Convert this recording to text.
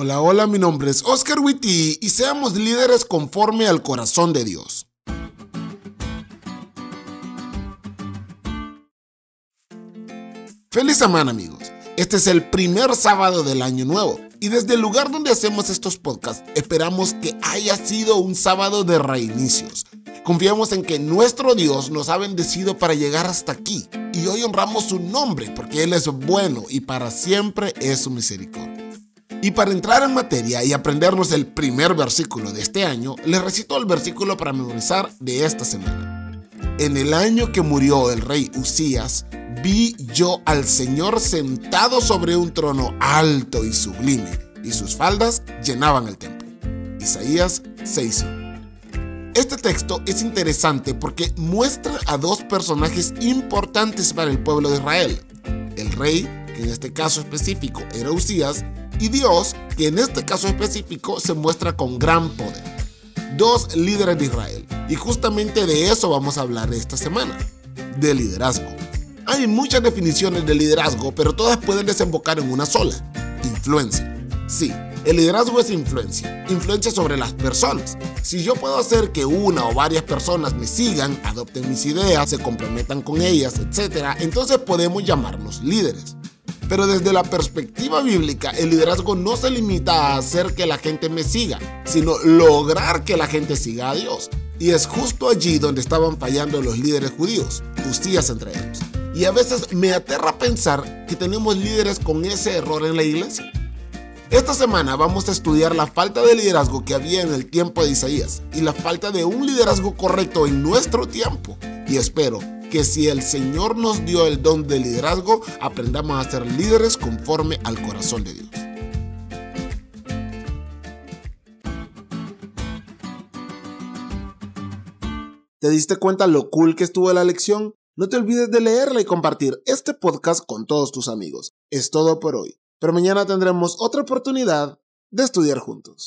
Hola, hola, mi nombre es Oscar Witty y seamos líderes conforme al corazón de Dios. Feliz semana amigos. Este es el primer sábado del año nuevo y desde el lugar donde hacemos estos podcasts esperamos que haya sido un sábado de reinicios. Confiamos en que nuestro Dios nos ha bendecido para llegar hasta aquí y hoy honramos su nombre porque Él es bueno y para siempre es su misericordia. Y para entrar en materia y aprendernos el primer versículo de este año, les recito el versículo para memorizar de esta semana. En el año que murió el rey Usías, vi yo al Señor sentado sobre un trono alto y sublime, y sus faldas llenaban el templo. Isaías 6. Este texto es interesante porque muestra a dos personajes importantes para el pueblo de Israel. El rey, que en este caso específico era Usías, y Dios, que en este caso específico se muestra con gran poder. Dos líderes de Israel. Y justamente de eso vamos a hablar esta semana, de liderazgo. Hay muchas definiciones de liderazgo, pero todas pueden desembocar en una sola, influencia. Sí, el liderazgo es influencia, influencia sobre las personas. Si yo puedo hacer que una o varias personas me sigan, adopten mis ideas, se comprometan con ellas, etc., entonces podemos llamarnos líderes. Pero desde la perspectiva bíblica, el liderazgo no se limita a hacer que la gente me siga, sino lograr que la gente siga a Dios. Y es justo allí donde estaban fallando los líderes judíos, Usías entre ellos. Y a veces me aterra pensar que tenemos líderes con ese error en la iglesia. Esta semana vamos a estudiar la falta de liderazgo que había en el tiempo de Isaías y la falta de un liderazgo correcto en nuestro tiempo. Y espero que si el Señor nos dio el don de liderazgo, aprendamos a ser líderes conforme al corazón de Dios. ¿Te diste cuenta lo cool que estuvo la lección? No te olvides de leerla y compartir este podcast con todos tus amigos. Es todo por hoy, pero mañana tendremos otra oportunidad de estudiar juntos.